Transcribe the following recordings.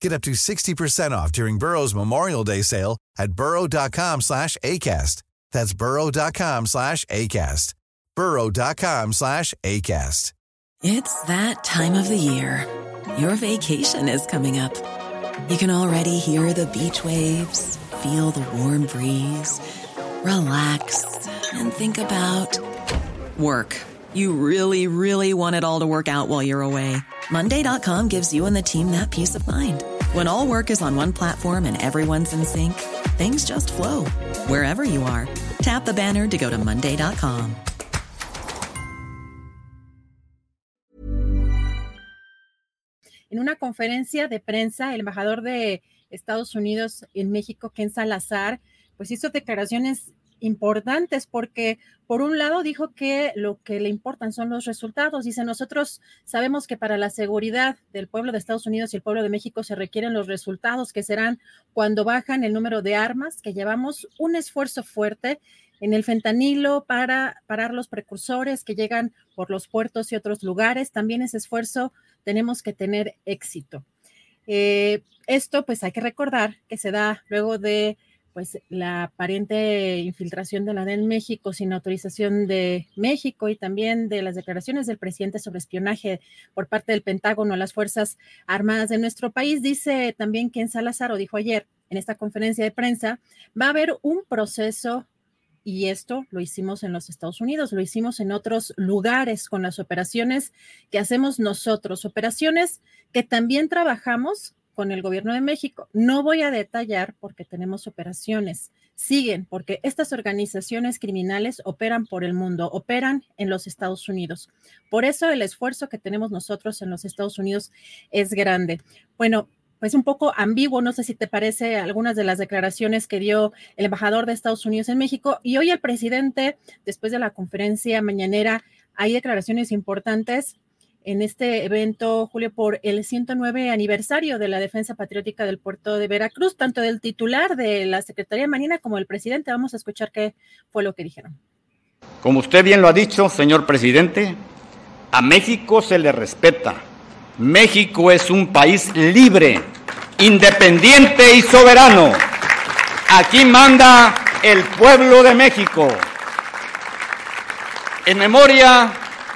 Get up to 60% off during Burrow's Memorial Day sale at burrow.com slash ACAST. That's burrow.com slash ACAST. burrow.com slash ACAST. It's that time of the year. Your vacation is coming up. You can already hear the beach waves, feel the warm breeze, relax, and think about work. You really, really want it all to work out while you're away. Monday.com gives you and the team that peace of mind. When all work is on one platform and everyone's in sync, things just flow wherever you are. Tap the banner to go to Monday.com. En una conferencia de prensa, el embajador de Estados Unidos en México, Ken Salazar, pues hizo declaraciones importantes porque por un lado dijo que lo que le importan son los resultados. Dice, nosotros sabemos que para la seguridad del pueblo de Estados Unidos y el pueblo de México se requieren los resultados que serán cuando bajan el número de armas, que llevamos un esfuerzo fuerte en el fentanilo para parar los precursores que llegan por los puertos y otros lugares. También ese esfuerzo tenemos que tener éxito. Eh, esto pues hay que recordar que se da luego de pues la aparente infiltración de la DEN en México sin autorización de México y también de las declaraciones del presidente sobre espionaje por parte del Pentágono a las Fuerzas Armadas de nuestro país. Dice también que en Salazar, o dijo ayer en esta conferencia de prensa, va a haber un proceso y esto lo hicimos en los Estados Unidos, lo hicimos en otros lugares con las operaciones que hacemos nosotros, operaciones que también trabajamos con el gobierno de México. No voy a detallar porque tenemos operaciones. Siguen porque estas organizaciones criminales operan por el mundo, operan en los Estados Unidos. Por eso el esfuerzo que tenemos nosotros en los Estados Unidos es grande. Bueno, pues un poco ambiguo, no sé si te parece algunas de las declaraciones que dio el embajador de Estados Unidos en México y hoy el presidente, después de la conferencia mañanera, hay declaraciones importantes en este evento, Julio, por el 109 aniversario de la defensa patriótica del puerto de Veracruz, tanto del titular de la Secretaría Marina como el presidente. Vamos a escuchar qué fue lo que dijeron. Como usted bien lo ha dicho, señor presidente, a México se le respeta. México es un país libre, independiente y soberano. Aquí manda el pueblo de México. En memoria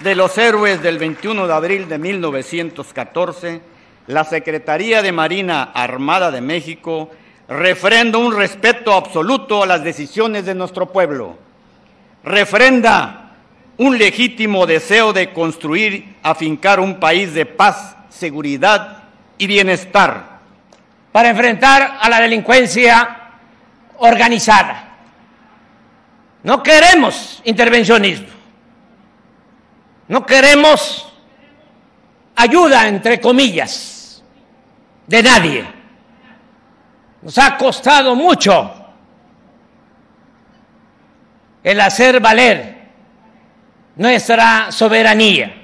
de los héroes del 21 de abril de 1914, la Secretaría de Marina Armada de México refrenda un respeto absoluto a las decisiones de nuestro pueblo. Refrenda un legítimo deseo de construir, afincar un país de paz, seguridad y bienestar. Para enfrentar a la delincuencia organizada. No queremos intervencionismo. No queremos ayuda, entre comillas, de nadie. Nos ha costado mucho el hacer valer nuestra soberanía.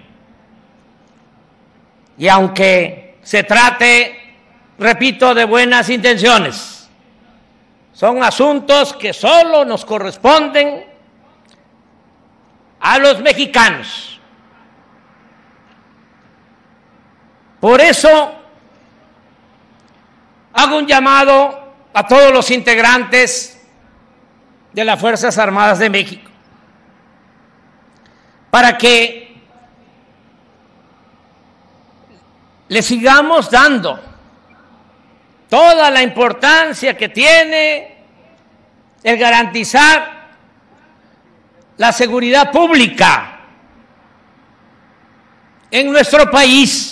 Y aunque se trate, repito, de buenas intenciones, son asuntos que solo nos corresponden a los mexicanos Por eso hago un llamado a todos los integrantes de las Fuerzas Armadas de México para que le sigamos dando toda la importancia que tiene el garantizar la seguridad pública en nuestro país.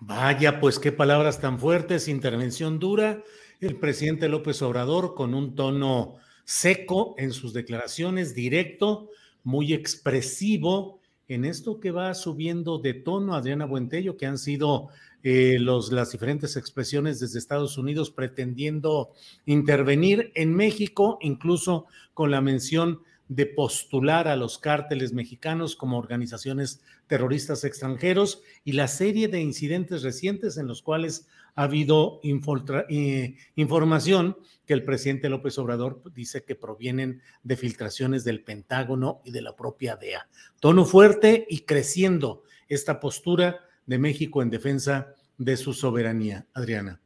Vaya, pues qué palabras tan fuertes, intervención dura. El presidente López Obrador con un tono seco en sus declaraciones, directo, muy expresivo en esto que va subiendo de tono Adriana Buentello, que han sido eh, los, las diferentes expresiones desde Estados Unidos pretendiendo intervenir en México, incluso con la mención de postular a los cárteles mexicanos como organizaciones terroristas extranjeros y la serie de incidentes recientes en los cuales ha habido eh, información que el presidente López Obrador dice que provienen de filtraciones del Pentágono y de la propia DEA. Tono fuerte y creciendo esta postura de México en defensa de su soberanía. Adriana.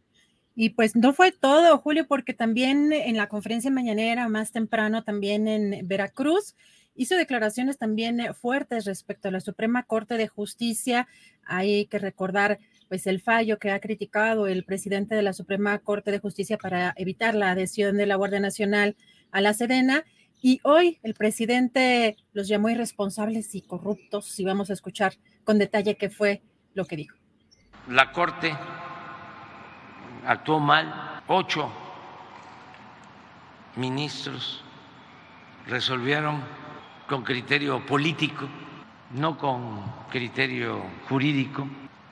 Y pues no fue todo, Julio, porque también en la conferencia mañanera, más temprano, también en Veracruz, hizo declaraciones también fuertes respecto a la Suprema Corte de Justicia. Hay que recordar pues el fallo que ha criticado el presidente de la Suprema Corte de Justicia para evitar la adhesión de la Guardia Nacional a la Sedena. Y hoy el presidente los llamó irresponsables y corruptos y vamos a escuchar con detalle qué fue lo que dijo. La Corte actuó mal, ocho ministros resolvieron con criterio político, no con criterio jurídico,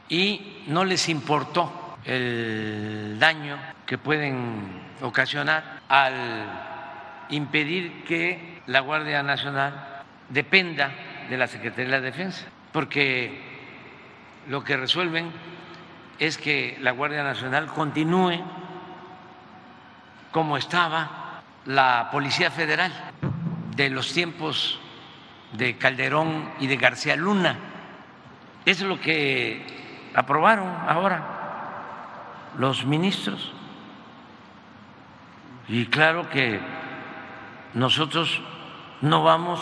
y no les importó el daño que pueden ocasionar al impedir que la Guardia Nacional dependa de la Secretaría de la Defensa, porque lo que resuelven es que la Guardia Nacional continúe como estaba la Policía Federal de los tiempos de Calderón y de García Luna. Es lo que aprobaron ahora los ministros. Y claro que nosotros no vamos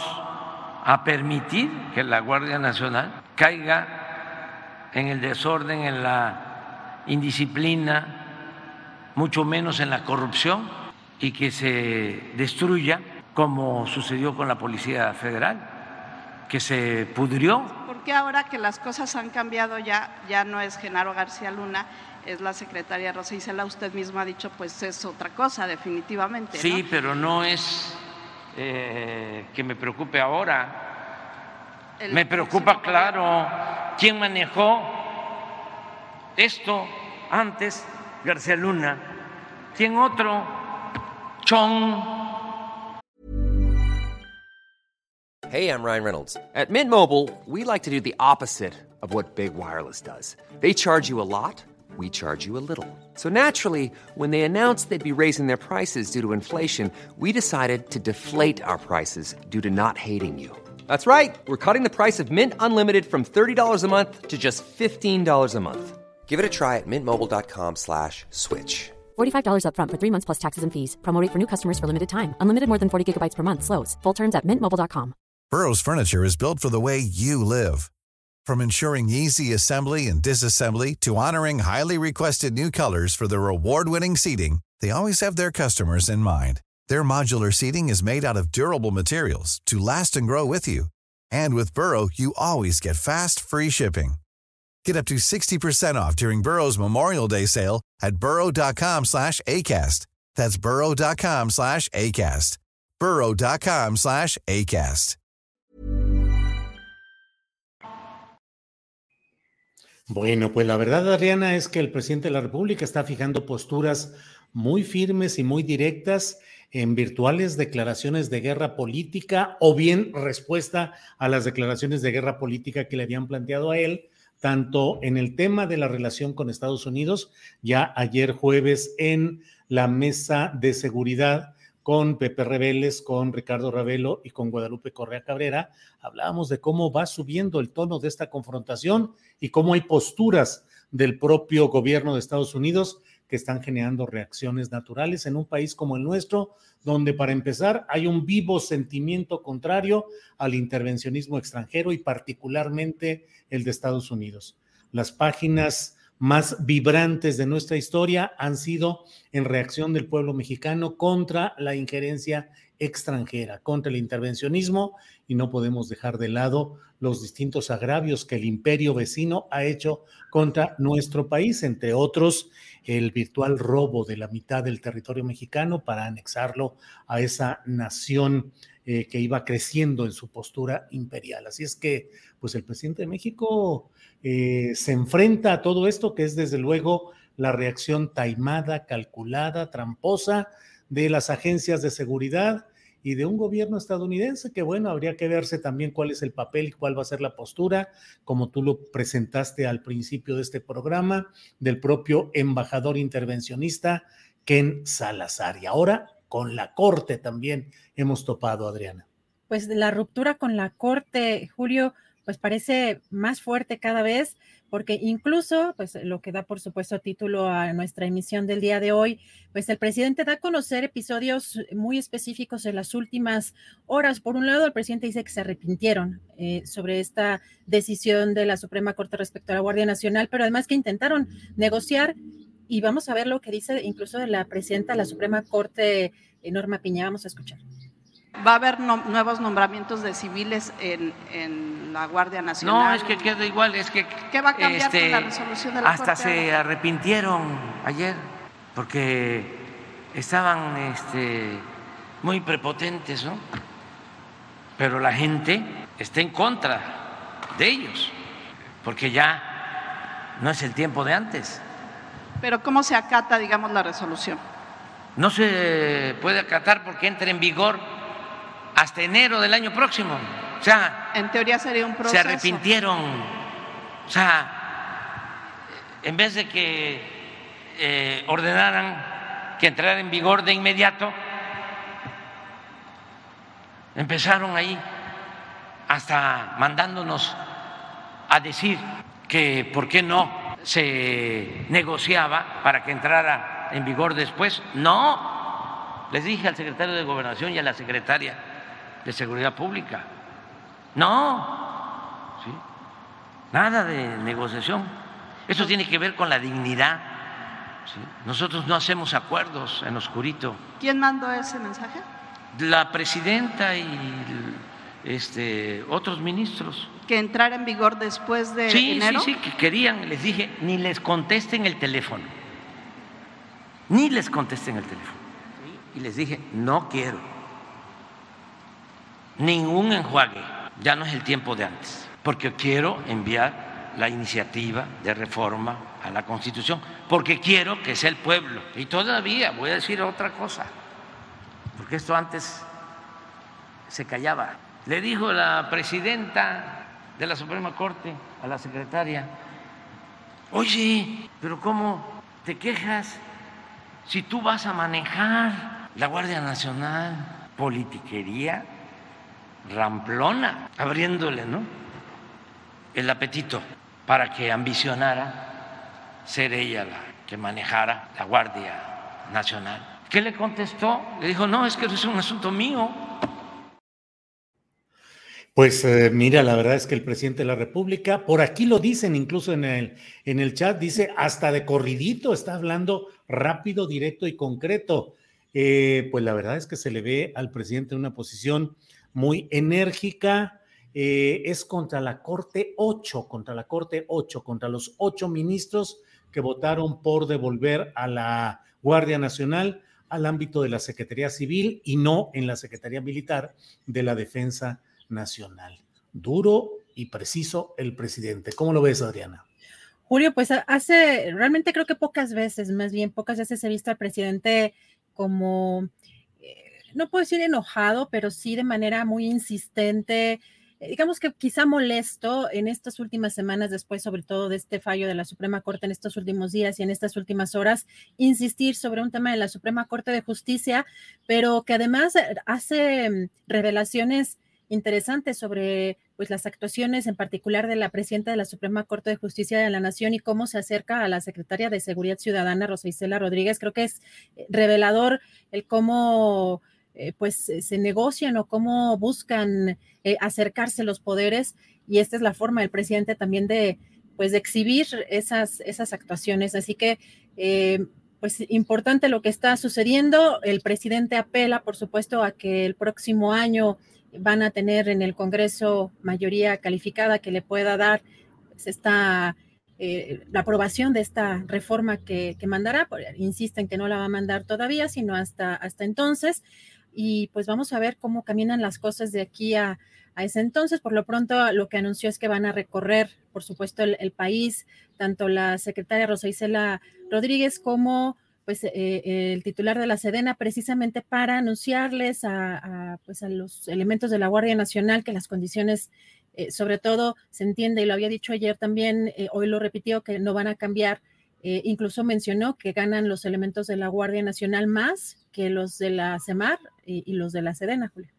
a permitir que la Guardia Nacional caiga en el desorden, en la indisciplina, mucho menos en la corrupción y que se destruya como sucedió con la Policía Federal, que se pudrió. Porque ahora que las cosas han cambiado ya, ya no es Genaro García Luna, es la secretaria Rosa Isela, usted mismo ha dicho, pues es otra cosa, definitivamente. Sí, pero no es eh, que me preocupe ahora. me preocupa, claro, quién manejó esto antes García Luna. ¿Quién otro? Chong. Hey, I'm Ryan Reynolds. At Mint Mobile, we like to do the opposite of what Big Wireless does. They charge you a lot, we charge you a little. So naturally, when they announced they'd be raising their prices due to inflation, we decided to deflate our prices due to not hating you. That's right. We're cutting the price of Mint Unlimited from $30 a month to just $15 a month. Give it a try at mintmobile.com slash switch. $45 upfront for three months plus taxes and fees. Promo rate for new customers for limited time. Unlimited more than 40 gigabytes per month. Slows. Full terms at mintmobile.com. Burrow's furniture is built for the way you live. From ensuring easy assembly and disassembly to honoring highly requested new colors for their award-winning seating, they always have their customers in mind. Their modular seating is made out of durable materials to last and grow with you. And with Burrow, you always get fast, free shipping. Get up to 60% off during Burrow's Memorial Day sale at burrow.com slash ACAST. That's burrow.com slash ACAST. burrow.com slash ACAST. Bueno, pues la verdad, Adriana, es que el presidente de la República está fijando posturas muy firmes y muy directas en virtuales declaraciones de guerra política o bien respuesta a las declaraciones de guerra política que le habían planteado a él tanto en el tema de la relación con Estados Unidos, ya ayer jueves en la mesa de seguridad con Pepe Rebeles, con Ricardo Ravelo y con Guadalupe Correa Cabrera, hablábamos de cómo va subiendo el tono de esta confrontación y cómo hay posturas del propio gobierno de Estados Unidos que están generando reacciones naturales en un país como el nuestro, donde para empezar hay un vivo sentimiento contrario al intervencionismo extranjero y particularmente el de Estados Unidos. Las páginas más vibrantes de nuestra historia han sido en reacción del pueblo mexicano contra la injerencia extranjera, contra el intervencionismo y no podemos dejar de lado los distintos agravios que el imperio vecino ha hecho contra nuestro país, entre otros el virtual robo de la mitad del territorio mexicano para anexarlo a esa nación eh, que iba creciendo en su postura imperial. Así es que, pues el presidente de México eh, se enfrenta a todo esto, que es desde luego la reacción taimada, calculada, tramposa de las agencias de seguridad y de un gobierno estadounidense que, bueno, habría que verse también cuál es el papel y cuál va a ser la postura, como tú lo presentaste al principio de este programa, del propio embajador intervencionista Ken Salazar. Y ahora con la Corte también hemos topado, Adriana. Pues la ruptura con la Corte, Julio, pues parece más fuerte cada vez, porque incluso, pues lo que da por supuesto título a nuestra emisión del día de hoy, pues el presidente da a conocer episodios muy específicos en las últimas horas. Por un lado, el presidente dice que se arrepintieron eh, sobre esta decisión de la Suprema Corte respecto a la Guardia Nacional, pero además que intentaron negociar y vamos a ver lo que dice incluso la presidenta de la Suprema Corte, eh, Norma Piña. Vamos a escuchar. ¿Va a haber nuevos nombramientos de civiles en, la Guardia Nacional? No, es que queda igual, es que... ¿Qué va a cambiar con la este, resolución de la Hasta se arrepintieron ayer, porque estaban este, muy prepotentes, ¿no? Pero la gente está en contra de ellos, porque ya no es el tiempo de antes. Pero ¿cómo se acata, digamos, la resolución? No se puede acatar porque entra en vigor hasta enero del año próximo. O sea, en teoría sería un proceso. Se arrepintieron. O sea, en vez de que eh, ordenaran que entrara en vigor de inmediato, empezaron ahí hasta mandándonos a decir que por qué no se negociaba para que entrara en vigor después. No, les dije al secretario de Gobernación y a la secretaria de Seguridad Pública, no, ¿sí? nada de negociación. Eso tiene que ver con la dignidad. Nosotros no hacemos acuerdos en oscurito. ¿Quién mandó ese mensaje? La presidenta y este, otros ministros. ¿Que entrara en vigor después de enero? Sí, sí, que querían, les dije, ni les contesten el teléfono. Ni les contesten el teléfono. Y les dije, no quiero. Ningún enjuague. Ya no es el tiempo de antes. Porque quiero enviar la iniciativa de reforma a la Constitución. Porque quiero que sea el pueblo. Y todavía voy a decir otra cosa. Porque esto antes se callaba. Le dijo la presidenta de la Suprema Corte a la secretaria, oye, pero ¿cómo te quejas si tú vas a manejar la Guardia Nacional? Politiquería ramplona, abriéndole, ¿no? El apetito para que ambicionara ser ella la que manejara la Guardia Nacional. ¿Qué le contestó? Le dijo, no, es que eso es un asunto mío. Pues eh, mira, la verdad es que el presidente de la República, por aquí lo dicen incluso en el, en el chat, dice hasta de corridito, está hablando rápido, directo y concreto. Eh, pues la verdad es que se le ve al presidente en una posición muy enérgica. Eh, es contra la Corte 8, contra la Corte 8, contra los ocho ministros que votaron por devolver a la Guardia Nacional al ámbito de la Secretaría Civil y no en la Secretaría Militar de la Defensa nacional. Duro y preciso el presidente. ¿Cómo lo ves, Adriana? Julio, pues hace, realmente creo que pocas veces, más bien pocas veces he visto al presidente como, no puedo decir enojado, pero sí de manera muy insistente, eh, digamos que quizá molesto en estas últimas semanas, después sobre todo de este fallo de la Suprema Corte en estos últimos días y en estas últimas horas, insistir sobre un tema de la Suprema Corte de Justicia, pero que además hace mm, revelaciones interesante sobre pues, las actuaciones en particular de la presidenta de la Suprema Corte de Justicia de la Nación y cómo se acerca a la secretaria de Seguridad Ciudadana, Rosa Isela Rodríguez. Creo que es eh, revelador el cómo eh, pues se negocian o cómo buscan eh, acercarse los poderes y esta es la forma del presidente también de pues de exhibir esas, esas actuaciones. Así que pues importante lo que está sucediendo. El presidente apela, por supuesto, a que el próximo año van a tener en el Congreso mayoría calificada que le pueda dar pues, esta, eh, la aprobación de esta reforma que, mandará. Insisten que no la va a mandar todavía, sino hasta, hasta entonces. Y pues vamos a ver cómo caminan las cosas de aquí a, a ese entonces. Por lo pronto, lo que anunció es que van a recorrer, por supuesto, el, país, tanto la secretaria Rosa Isela Rodríguez como pues eh, el titular de la Sedena, precisamente para anunciarles a, pues, a los elementos de la Guardia Nacional que las condiciones, eh, sobre todo, se entiende, y lo había dicho ayer también, eh, hoy lo repitió, que no van a cambiar. Incluso mencionó que ganan los elementos de la Guardia Nacional más que los de la CEMAR y, y los de la Sedena, Julio.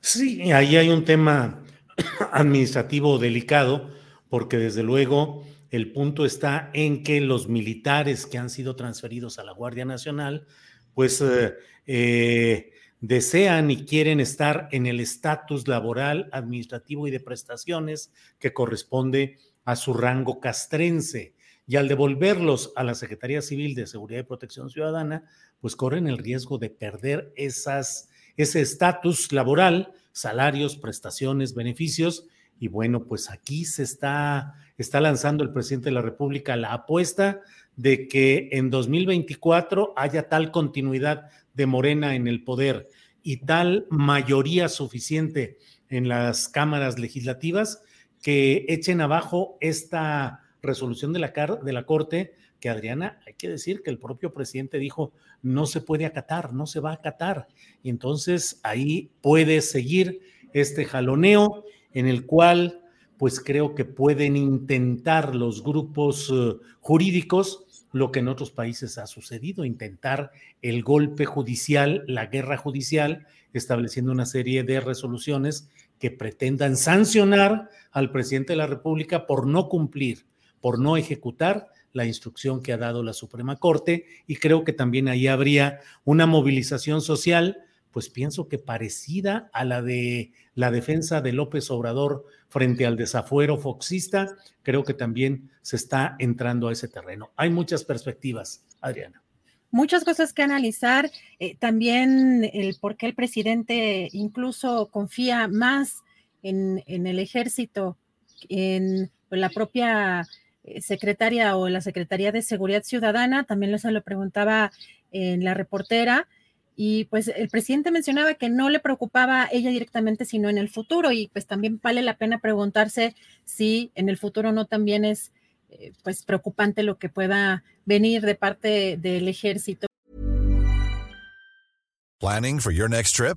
Sí, ahí hay un tema administrativo delicado, porque desde luego el punto está en que los militares que han sido transferidos a la Guardia Nacional, pues eh, eh, desean y quieren estar en el estatus laboral, administrativo y de prestaciones que corresponde a su rango castrense. Y al devolverlos a la Secretaría Civil de Seguridad y Protección Ciudadana, pues corren el riesgo de perder esas ese estatus laboral, salarios, prestaciones, beneficios. Y bueno, pues aquí se está, está lanzando el presidente de la República la apuesta de que en 2024 haya tal continuidad de Morena en el poder y tal mayoría suficiente en las cámaras legislativas que echen abajo esta resolución de la, de la Corte que Adriana, hay que decir que el propio presidente dijo, no se puede acatar, no se va a acatar. Y entonces ahí puede seguir este jaloneo en el cual pues creo que pueden intentar los grupos eh, jurídicos lo que en otros países ha sucedido, intentar el golpe judicial, la guerra judicial, estableciendo una serie de resoluciones que pretendan sancionar al presidente de la República por no cumplir, por no ejecutar la instrucción que ha dado la Suprema Corte y creo que también ahí habría una movilización social, pues pienso que parecida a la de la defensa de López Obrador frente al desafuero foxista, creo que también se está entrando a ese terreno. Hay muchas perspectivas, Adriana. Muchas cosas que analizar, eh, también el por qué el presidente incluso confía más en, en el ejército, en la propia secretaria o la Secretaría de Seguridad Ciudadana, también se lo preguntaba en la reportera, y pues el presidente mencionaba que no le preocupaba ella directamente, sino en el futuro, y pues también vale la pena preguntarse si en el futuro no también es eh, pues preocupante lo que pueda venir de parte del ejército. Planning for your next trip?